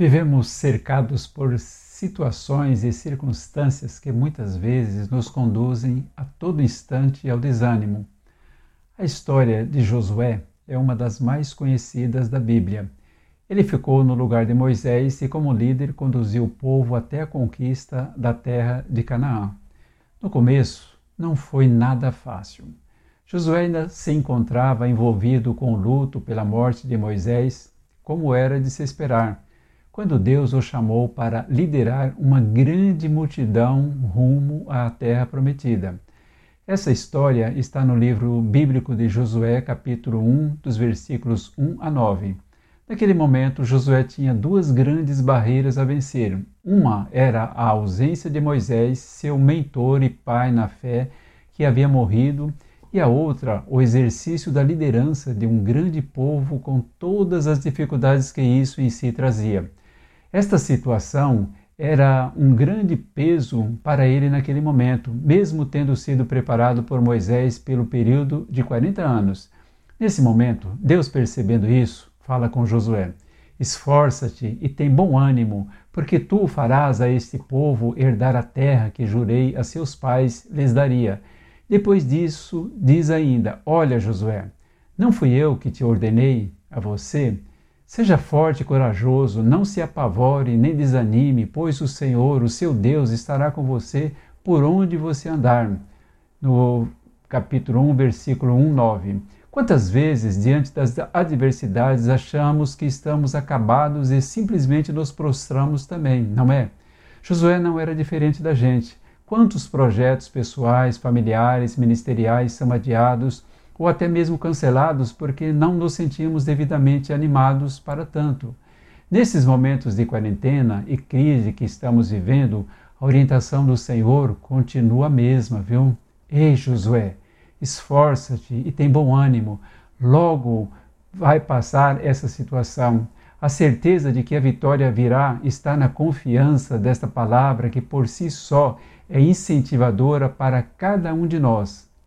Vivemos cercados por situações e circunstâncias que muitas vezes nos conduzem a todo instante ao desânimo. A história de Josué é uma das mais conhecidas da Bíblia. Ele ficou no lugar de Moisés e, como líder, conduziu o povo até a conquista da terra de Canaã. No começo, não foi nada fácil. Josué ainda se encontrava envolvido com o luto pela morte de Moisés, como era de se esperar quando Deus o chamou para liderar uma grande multidão rumo à terra prometida. Essa história está no livro bíblico de Josué, capítulo 1, dos versículos 1 a 9. Naquele momento, Josué tinha duas grandes barreiras a vencer. Uma era a ausência de Moisés, seu mentor e pai na fé, que havia morrido, e a outra, o exercício da liderança de um grande povo com todas as dificuldades que isso em si trazia. Esta situação era um grande peso para ele naquele momento, mesmo tendo sido preparado por Moisés pelo período de 40 anos. Nesse momento, Deus percebendo isso, fala com Josué: Esforça-te e tem bom ânimo, porque tu farás a este povo herdar a terra que jurei a seus pais lhes daria. Depois disso, diz ainda: Olha, Josué, não fui eu que te ordenei a você? Seja forte e corajoso, não se apavore nem desanime, pois o Senhor, o seu Deus, estará com você por onde você andar. No capítulo 1, versículo 1, 9. Quantas vezes, diante das adversidades, achamos que estamos acabados e simplesmente nos prostramos também, não é? Josué não era diferente da gente. Quantos projetos pessoais, familiares, ministeriais são adiados ou até mesmo cancelados porque não nos sentimos devidamente animados para tanto. Nesses momentos de quarentena e crise que estamos vivendo, a orientação do Senhor continua a mesma, viu? Ei, Josué, esforça-te e tem bom ânimo. Logo vai passar essa situação. A certeza de que a vitória virá está na confiança desta palavra que por si só é incentivadora para cada um de nós.